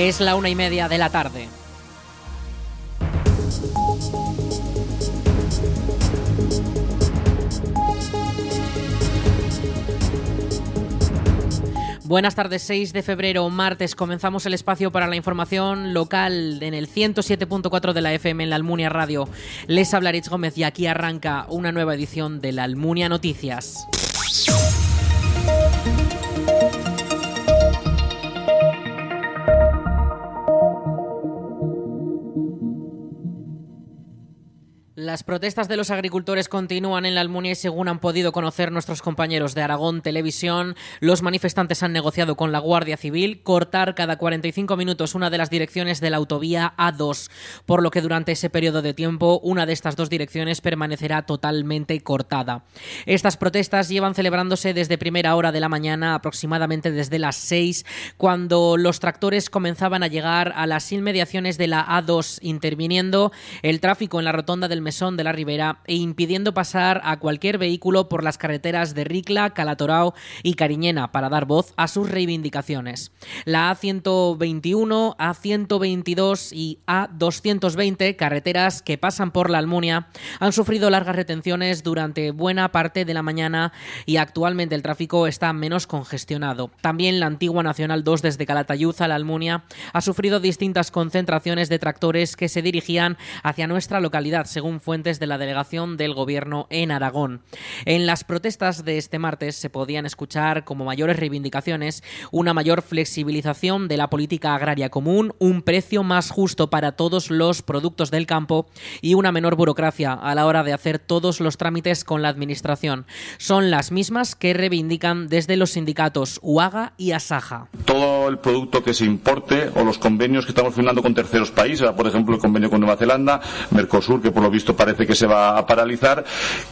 Es la una y media de la tarde. Buenas tardes, 6 de febrero, martes. Comenzamos el espacio para la información local en el 107.4 de la FM en la Almunia Radio. Les habla Rich Gómez y aquí arranca una nueva edición de la Almunia Noticias. Las protestas de los agricultores continúan en la Almunia y según han podido conocer nuestros compañeros de Aragón Televisión, los manifestantes han negociado con la Guardia Civil cortar cada 45 minutos una de las direcciones de la autovía A2, por lo que durante ese periodo de tiempo una de estas dos direcciones permanecerá totalmente cortada. Estas protestas llevan celebrándose desde primera hora de la mañana, aproximadamente desde las 6, cuando los tractores comenzaban a llegar a las inmediaciones de la A2, interviniendo el tráfico en la rotonda del Mesón de la Ribera e impidiendo pasar a cualquier vehículo por las carreteras de Ricla, Calatorao y Cariñena para dar voz a sus reivindicaciones. La A121, A122 y A220, carreteras que pasan por la Almunia, han sufrido largas retenciones durante buena parte de la mañana y actualmente el tráfico está menos congestionado. También la antigua Nacional 2 desde Calatayud a la Almunia ha sufrido distintas concentraciones de tractores que se dirigían hacia nuestra localidad, según fuentes de la delegación del Gobierno en Aragón. En las protestas de este martes se podían escuchar como mayores reivindicaciones una mayor flexibilización de la política agraria común, un precio más justo para todos los productos del campo y una menor burocracia a la hora de hacer todos los trámites con la Administración. Son las mismas que reivindican desde los sindicatos UAGA y ASAJA. Todo el producto que se importe o los convenios que estamos firmando con terceros países, por ejemplo el convenio con Nueva Zelanda, Mercosur, que por lo visto parece que se va a paralizar,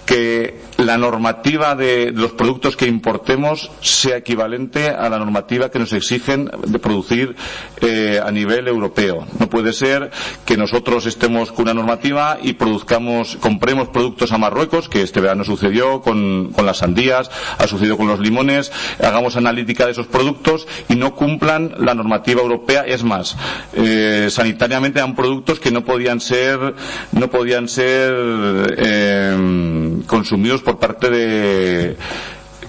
que la normativa de los productos que importemos sea equivalente a la normativa que nos exigen de producir eh, a nivel europeo. No puede ser que nosotros estemos con una normativa y produzcamos, compremos productos a Marruecos, que este verano sucedió con, las sandías, ha sucedido con los limones, hagamos analítica de esos productos y no cumplan la normativa europea. Es más, eh, sanitariamente eran productos que no podían ser, no podían ser Em, consumidos por parte de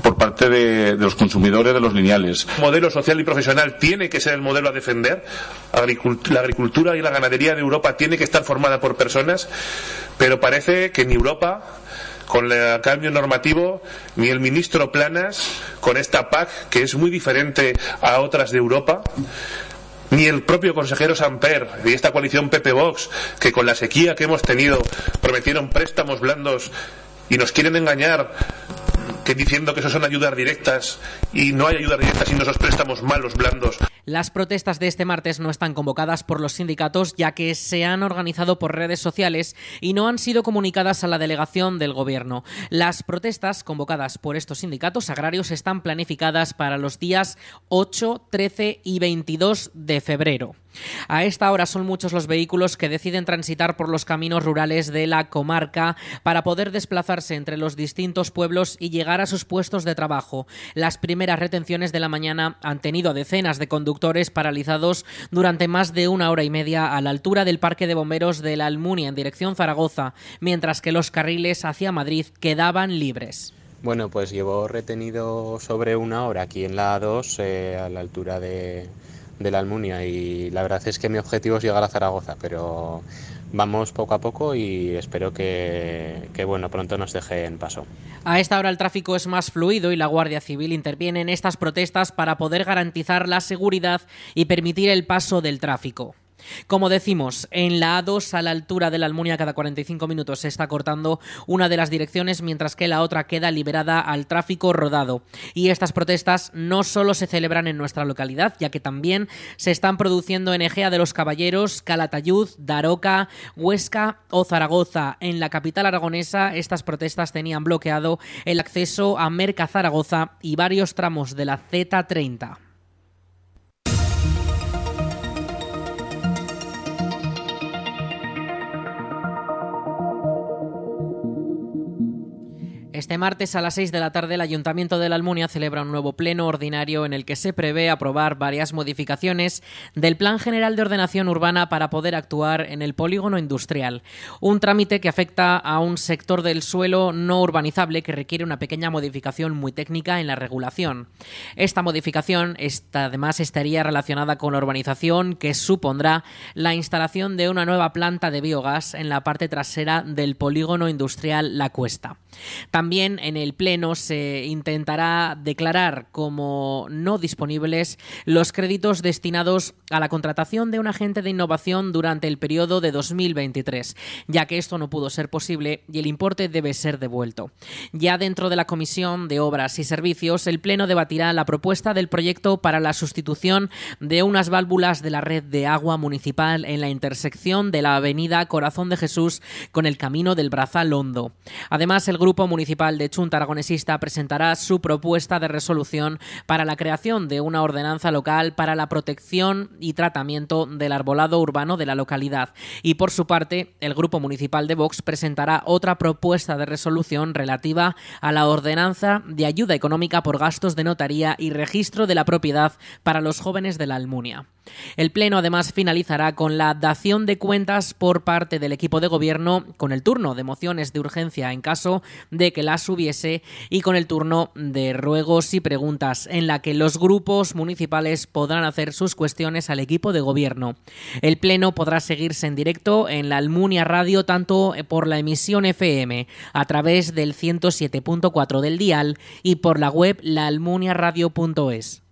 por parte de, los consumidores de los lineales. El modelo social y profesional tiene que ser el modelo a defender. La agricultura y la ganadería de Europa tiene que estar formada por personas, pero parece que en Europa con el cambio normativo, ni el ministro Planas, con esta PAC, que es muy diferente a otras de Europa, ni el propio consejero Samper y esta coalición Pepe Vox, que con la sequía que hemos tenido prometieron préstamos blandos y nos quieren engañar diciendo que eso son ayudas directas y no hay ayudas directas sino esos préstamos malos, blandos. Las protestas de este martes no están convocadas por los sindicatos ya que se han organizado por redes sociales y no han sido comunicadas a la delegación del gobierno. Las protestas convocadas por estos sindicatos agrarios están planificadas para los días 8, 13 y 22 de febrero. A esta hora son muchos los vehículos que deciden transitar por los caminos rurales de la comarca para poder desplazarse entre los distintos pueblos y llegar a sus puestos de trabajo. Las primeras retenciones de la mañana han tenido decenas de conductores paralizados durante más de una hora y media a la altura del Parque de Bomberos de la Almunia en dirección Zaragoza, mientras que los carriles hacia Madrid quedaban libres. Bueno, pues llevo retenido sobre una hora aquí en la A2 eh, a la altura de de la Almunia y la verdad es que mi objetivo es llegar a Zaragoza, pero vamos poco a poco y espero que, que, bueno, pronto nos deje en paso. A esta hora el tráfico es más fluido y la Guardia Civil interviene en estas protestas para poder garantizar la seguridad y permitir el paso del tráfico. Como decimos, en la A2 a la altura de la Almunia cada 45 minutos se está cortando una de las direcciones mientras que la otra queda liberada al tráfico rodado. Y estas protestas no solo se celebran en nuestra localidad, ya que también se están produciendo en Egea de los Caballeros, Calatayud, Daroca, Huesca o Zaragoza. En la capital aragonesa estas protestas tenían bloqueado el acceso a Merca Zaragoza y varios tramos de la Z30. Este martes a las 6 de la tarde el Ayuntamiento de la Almunia celebra un nuevo pleno ordinario en el que se prevé aprobar varias modificaciones del Plan General de Ordenación Urbana para poder actuar en el polígono industrial. Un trámite que afecta a un sector del suelo no urbanizable que requiere una pequeña modificación muy técnica en la regulación. Esta modificación además estaría relacionada con la urbanización que supondrá la instalación de una nueva planta de biogás en la parte trasera del polígono industrial La Cuesta. También en el Pleno se intentará declarar como no disponibles los créditos destinados a la contratación de un agente de innovación durante el periodo de 2023, ya que esto no pudo ser posible y el importe debe ser devuelto. Ya dentro de la Comisión de Obras y Servicios, el Pleno debatirá la propuesta del proyecto para la sustitución de unas válvulas de la red de agua municipal en la intersección de la avenida Corazón de Jesús con el camino del Brazal Hondo. Además, el Grupo Municipal de Chunta Aragonesista presentará su propuesta de resolución para la creación de una ordenanza local para la protección y tratamiento del arbolado urbano de la localidad. Y por su parte, el Grupo Municipal de Vox presentará otra propuesta de resolución relativa a la ordenanza de ayuda económica por gastos de notaría y registro de la propiedad para los jóvenes de la Almunia. El Pleno además finalizará con la dación de cuentas por parte del equipo de gobierno, con el turno de mociones de urgencia en caso de que las hubiese y con el turno de ruegos y preguntas en la que los grupos municipales podrán hacer sus cuestiones al equipo de gobierno. El Pleno podrá seguirse en directo en la Almunia Radio tanto por la emisión FM a través del 107.4 del dial y por la web laalmuniaradio.es.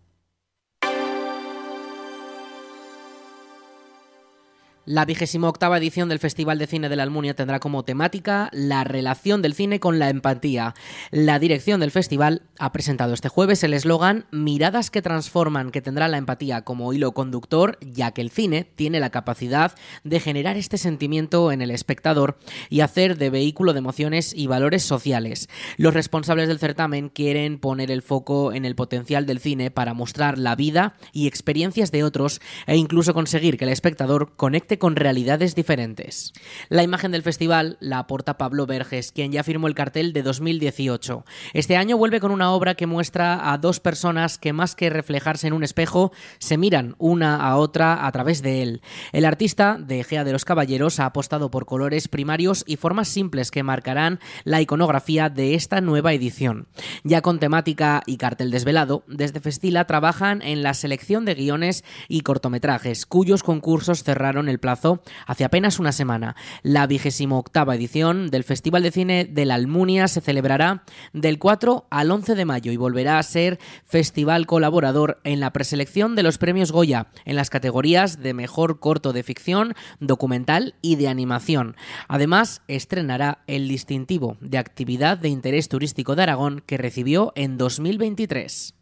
La vigésima octava edición del Festival de Cine de la Almunia tendrá como temática la relación del cine con la empatía. La dirección del festival ha presentado este jueves el eslogan Miradas que transforman, que tendrá la empatía como hilo conductor, ya que el cine tiene la capacidad de generar este sentimiento en el espectador y hacer de vehículo de emociones y valores sociales. Los responsables del certamen quieren poner el foco en el potencial del cine para mostrar la vida y experiencias de otros e incluso conseguir que el espectador conecte con realidades diferentes. La imagen del festival la aporta Pablo Verges, quien ya firmó el cartel de 2018. Este año vuelve con una obra que muestra a dos personas que más que reflejarse en un espejo, se miran una a otra a través de él. El artista de Gea de los Caballeros ha apostado por colores primarios y formas simples que marcarán la iconografía de esta nueva edición. Ya con temática y cartel desvelado, desde Festila trabajan en la selección de guiones y cortometrajes, cuyos concursos cerraron el hace apenas una semana. La vigésimo octava edición del Festival de Cine de la Almunia se celebrará del 4 al 11 de mayo y volverá a ser festival colaborador en la preselección de los premios Goya en las categorías de mejor corto de ficción, documental y de animación. Además, estrenará el distintivo de actividad de interés turístico de Aragón que recibió en 2023.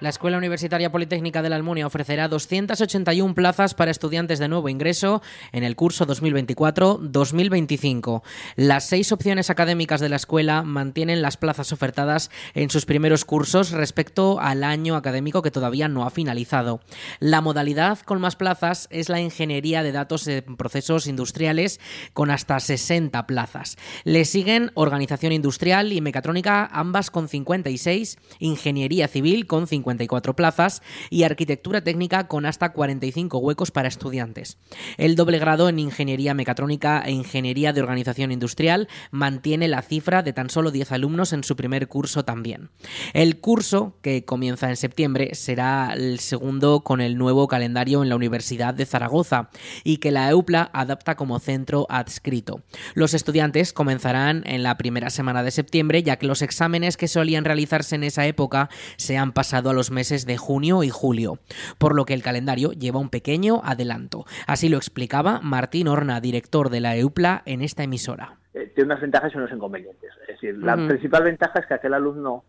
La Escuela Universitaria Politécnica de la Almunia ofrecerá 281 plazas para estudiantes de nuevo ingreso en el curso 2024-2025. Las seis opciones académicas de la escuela mantienen las plazas ofertadas en sus primeros cursos respecto al año académico que todavía no ha finalizado. La modalidad con más plazas es la Ingeniería de Datos en Procesos Industriales con hasta 60 plazas. Le siguen Organización Industrial y Mecatrónica, ambas con 56, Ingeniería Civil con 50 54 plazas y arquitectura técnica con hasta 45 huecos para estudiantes. El doble grado en ingeniería mecatrónica e ingeniería de organización industrial mantiene la cifra de tan solo 10 alumnos en su primer curso también. El curso, que comienza en septiembre, será el segundo con el nuevo calendario en la Universidad de Zaragoza y que la EUPLA adapta como centro adscrito. Los estudiantes comenzarán en la primera semana de septiembre, ya que los exámenes que solían realizarse en esa época se han pasado a los meses de junio y julio, por lo que el calendario lleva un pequeño adelanto. Así lo explicaba Martín Horna, director de la EUPLA, en esta emisora. Eh, tiene unas ventajas y unos inconvenientes. Es decir, la principal ventaja es que aquel alumno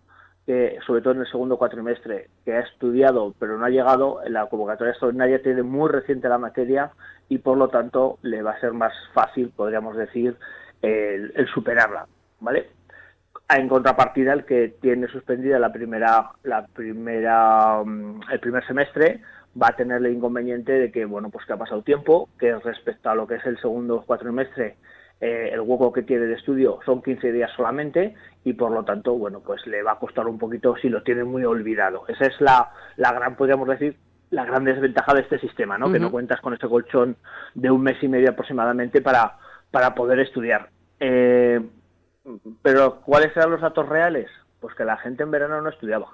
que, sobre todo en el segundo cuatrimestre, que ha estudiado pero no ha llegado, en la convocatoria extraordinaria tiene muy reciente la materia y por lo tanto le va a ser más fácil, podríamos decir, el, el superarla. ¿Vale? En contrapartida el que tiene suspendida la primera la primera mm, el primer semestre va a tener el inconveniente de que bueno pues que ha pasado tiempo que respecto a lo que es el segundo cuatrimestre eh, el hueco que tiene de estudio son 15 días solamente y por lo tanto, bueno, pues le va a costar un poquito si lo tiene muy olvidado. Esa es la, la gran, podríamos decir, la gran desventaja de este sistema, ¿no? Que no cuentas con ese colchón de un mes y medio aproximadamente para, para poder estudiar. Eh, pero, ¿cuáles eran los datos reales? Pues que la gente en verano no estudiaba.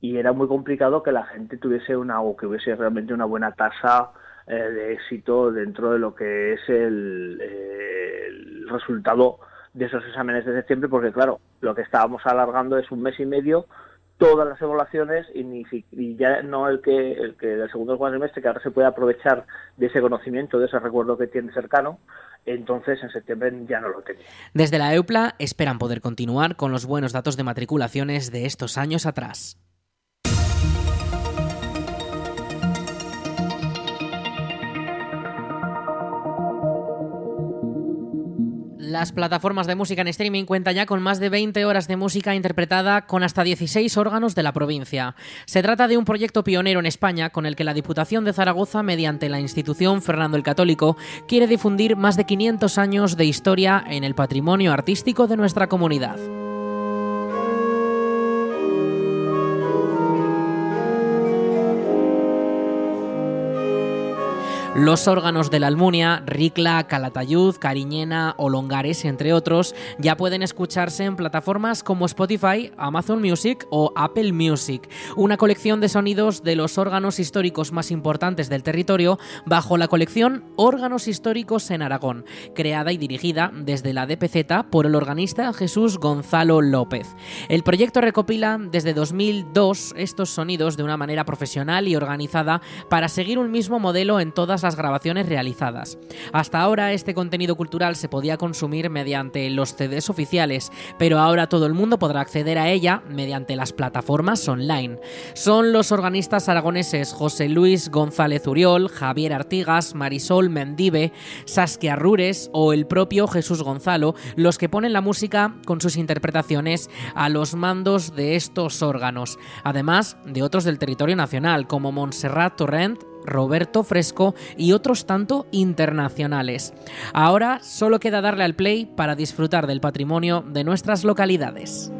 Y era muy complicado que la gente tuviese una, o que hubiese realmente una buena tasa eh, de éxito dentro de lo que es el, el resultado de esos exámenes de septiembre, porque claro, lo que estábamos alargando es un mes y medio todas las evaluaciones y, ni, y ya no el que el que del segundo cuatrimestre que ahora se puede aprovechar de ese conocimiento de ese recuerdo que tiene cercano entonces en septiembre ya no lo tenía. Desde la EUPLA esperan poder continuar con los buenos datos de matriculaciones de estos años atrás. Las plataformas de música en streaming cuentan ya con más de 20 horas de música interpretada con hasta 16 órganos de la provincia. Se trata de un proyecto pionero en España con el que la Diputación de Zaragoza, mediante la institución Fernando el Católico, quiere difundir más de 500 años de historia en el patrimonio artístico de nuestra comunidad. Los órganos de la Almunia, Ricla, Calatayud, Cariñena o Longares, entre otros, ya pueden escucharse en plataformas como Spotify, Amazon Music o Apple Music, una colección de sonidos de los órganos históricos más importantes del territorio bajo la colección Órganos Históricos en Aragón, creada y dirigida desde la DPZ por el organista Jesús Gonzalo López. El proyecto recopila desde 2002 estos sonidos de una manera profesional y organizada para seguir un mismo modelo en todas las grabaciones realizadas. Hasta ahora este contenido cultural se podía consumir mediante los CDs oficiales, pero ahora todo el mundo podrá acceder a ella mediante las plataformas online. Son los organistas aragoneses José Luis González Uriol, Javier Artigas, Marisol Mendive, Saskia Rures o el propio Jesús Gonzalo los que ponen la música con sus interpretaciones a los mandos de estos órganos, además de otros del territorio nacional como Montserrat Torrent, Roberto Fresco y otros tanto internacionales. Ahora solo queda darle al play para disfrutar del patrimonio de nuestras localidades.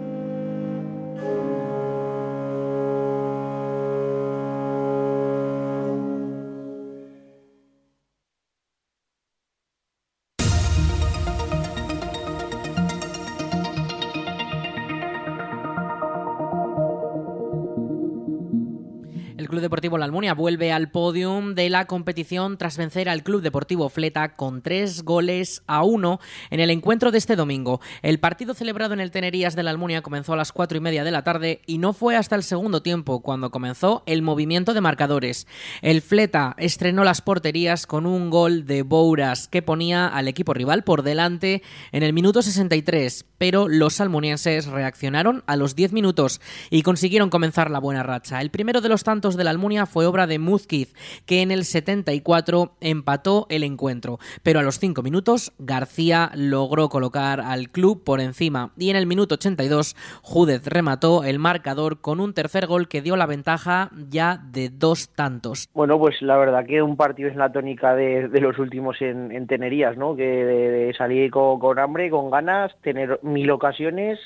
Deportivo La Almunia vuelve al podium de la competición tras vencer al Club Deportivo Fleta con tres goles a uno en el encuentro de este domingo. El partido celebrado en el Tenerías de la Almunia comenzó a las cuatro y media de la tarde y no fue hasta el segundo tiempo cuando comenzó el movimiento de marcadores. El Fleta estrenó las porterías con un gol de Bouras que ponía al equipo rival por delante en el minuto 63, pero los almunienses reaccionaron a los 10 minutos y consiguieron comenzar la buena racha. El primero de los tantos de la Almunia fue obra de Muzquiz, que en el 74 empató el encuentro. Pero a los 5 minutos, García logró colocar al club por encima. Y en el minuto 82, Júdez remató el marcador con un tercer gol que dio la ventaja ya de dos tantos. Bueno, pues la verdad que un partido es la tónica de, los últimos en, Tenerías, ¿no? Que de, salir con, con hambre, con ganas, tener mil ocasiones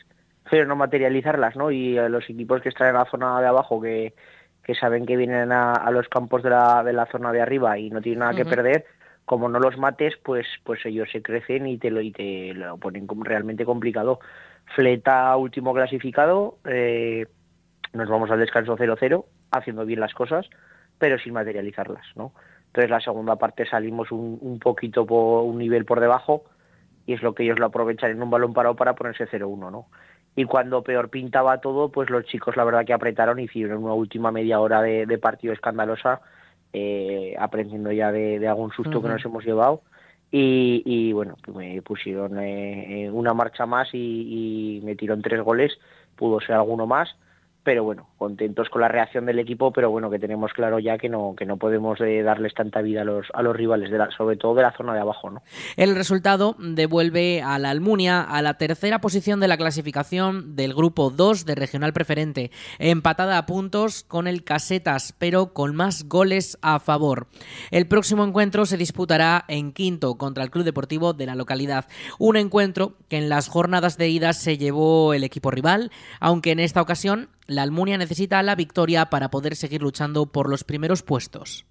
pero no materializarlas, ¿no? Y los equipos que están en la zona de abajo que, que saben que vienen a, los campos de la, de la, zona de arriba y no tienen nada que perder, como no los mates, pues, pues ellos se crecen y te lo, y te lo ponen realmente complicado. Fleta último clasificado, eh, nos vamos al descanso 0-0, haciendo bien las cosas, pero sin materializarlas, ¿no? Entonces la segunda parte salimos un, un poquito por un nivel por debajo y es lo que ellos lo aprovechan en un balón parado para ponerse 0-1, ¿no? Y cuando peor pintaba todo, pues los chicos la verdad que apretaron y hicieron una última media hora de, partido escandalosa, eh, aprendiendo ya de, algún susto que nos hemos llevado. Y, bueno, me pusieron eh, una marcha más y, y metieron tres goles, pudo ser alguno más, pero bueno, contentos con la reacción del equipo, pero bueno, que tenemos claro ya que no, que no podemos eh, darles tanta vida a los, a los rivales, sobre todo de la zona de abajo. ¿no? El resultado devuelve a la Almunia a la tercera posición de la clasificación del grupo 2 de Regional Preferente, empatada a puntos con el Casetas, pero con más goles a favor. El próximo encuentro se disputará en quinto contra el Club Deportivo de la localidad, un encuentro que en las jornadas de ida se llevó el equipo rival, aunque en esta ocasión la Almunia necesita la victoria para poder seguir luchando por los primeros puestos.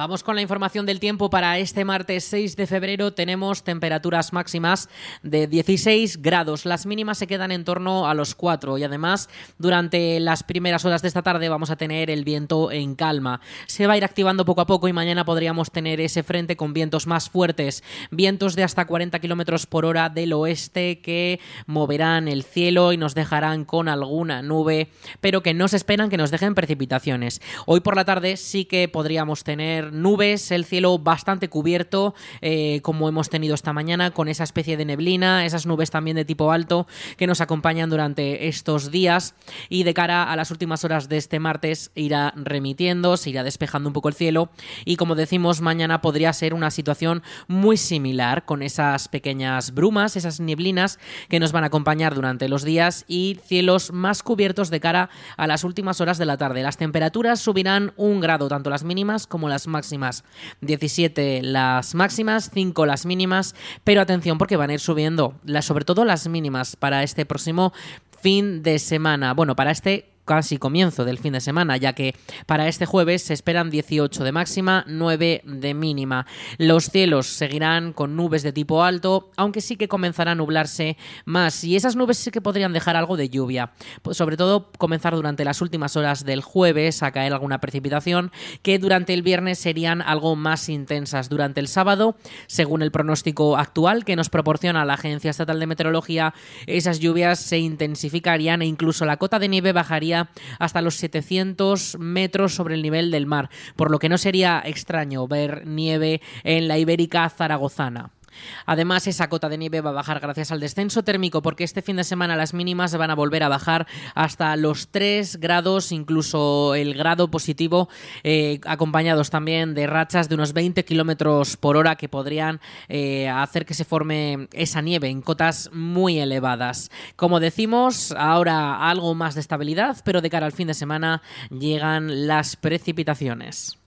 Vamos con la información del tiempo para este martes 6 de febrero. Tenemos temperaturas máximas de 16 grados. Las mínimas se quedan en torno a los 4 y además durante las primeras horas de esta tarde vamos a tener el viento en calma. Se va a ir activando poco a poco y mañana podríamos tener ese frente con vientos más fuertes. Vientos de hasta 40 kilómetros por hora del oeste que moverán el cielo y nos dejarán con alguna nube, pero que no se esperan que nos dejen precipitaciones. Hoy por la tarde sí que podríamos tener nubes, el cielo bastante cubierto, eh, como hemos tenido esta mañana, con esa especie de neblina, esas nubes también de tipo alto que nos acompañan durante estos días. Y de cara a las últimas horas de este martes irá remitiendo, se irá despejando un poco el cielo. Y como decimos, mañana podría ser una situación muy similar, con esas pequeñas brumas, esas neblinas que nos van a acompañar durante los días y cielos más cubiertos de cara a las últimas horas de la tarde. Las temperaturas subirán un grado, tanto las mínimas como las máximas. 17 las máximas, 5 las mínimas, pero atención porque van a ir subiendo, sobre todo las mínimas para este próximo fin de semana. Bueno, para este casi comienzo del fin de semana, ya que para este jueves se esperan 18 de máxima, 9 de mínima. Los cielos seguirán con nubes de tipo alto, aunque sí que comenzará a nublarse más, y esas nubes sí que podrían dejar algo de lluvia. Pues sobre todo comenzar durante las últimas horas del jueves a caer alguna precipitación, que durante el viernes serían algo más intensas. Durante el sábado, según el pronóstico actual que nos proporciona la Agencia Estatal de Meteorología, esas lluvias se intensificarían e incluso la cota de nieve bajaría hasta los 700 metros sobre el nivel del mar, por lo que no sería extraño ver nieve en la ibérica zaragozana. Además, esa cota de nieve va a bajar gracias al descenso térmico, porque este fin de semana las mínimas van a volver a bajar hasta los 3 grados, incluso el grado positivo, eh, acompañados también de rachas de unos 20 kilómetros por hora que podrían eh, hacer que se forme esa nieve en cotas muy elevadas. Como decimos, ahora algo más de estabilidad, pero de cara al fin de semana llegan las precipitaciones.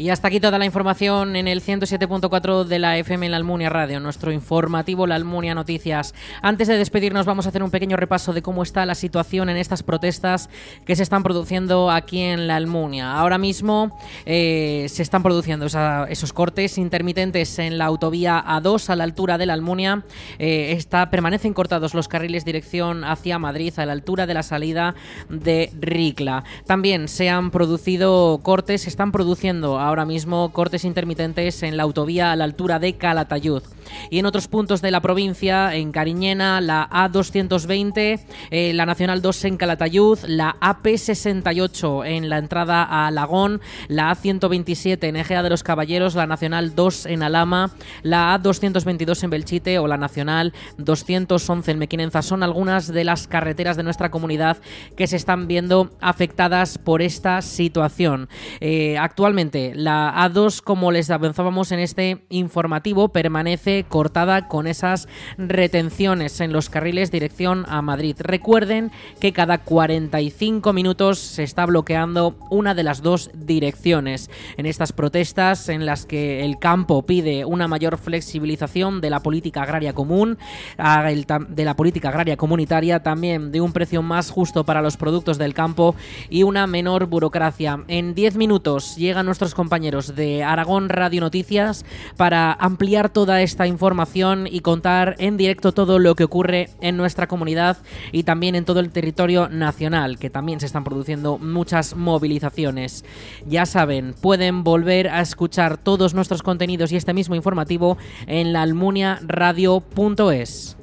Y hasta aquí toda la información en el 107.4 de la FM en la Almunia Radio, nuestro informativo La Almunia Noticias. Antes de despedirnos vamos a hacer un pequeño repaso de cómo está la situación en estas protestas que se están produciendo aquí en la Almunia. Ahora mismo eh, se están produciendo esos cortes intermitentes en la autovía A2 a la altura de la Almunia. Eh, está, permanecen cortados los carriles dirección hacia Madrid a la altura de la salida de Ricla. También se han producido cortes, se están produciendo ahora mismo cortes intermitentes en la autovía a la altura de Calatayud. Y en otros puntos de la provincia, en Cariñena, la A220, eh, la Nacional 2 en Calatayud, la AP68 en la entrada a Alagón, la A127 en Ejea de los Caballeros, la Nacional 2 en Alama, la A222 en Belchite o la Nacional 211 en Mequinenza. Son algunas de las carreteras de nuestra comunidad que se están viendo afectadas por esta situación. Eh, actualmente, la A2, como les avanzábamos en este informativo, permanece cortada con esas retenciones en los carriles dirección a Madrid. Recuerden que cada 45 minutos se está bloqueando una de las dos direcciones. En estas protestas en las que el campo pide una mayor flexibilización de la política agraria común, de la política agraria comunitaria, también de un precio más justo para los productos del campo y una menor burocracia. En 10 minutos llegan nuestros compañeros compañeros de Aragón Radio Noticias para ampliar toda esta información y contar en directo todo lo que ocurre en nuestra comunidad y también en todo el territorio nacional, que también se están produciendo muchas movilizaciones. Ya saben, pueden volver a escuchar todos nuestros contenidos y este mismo informativo en la almuniaradio.es.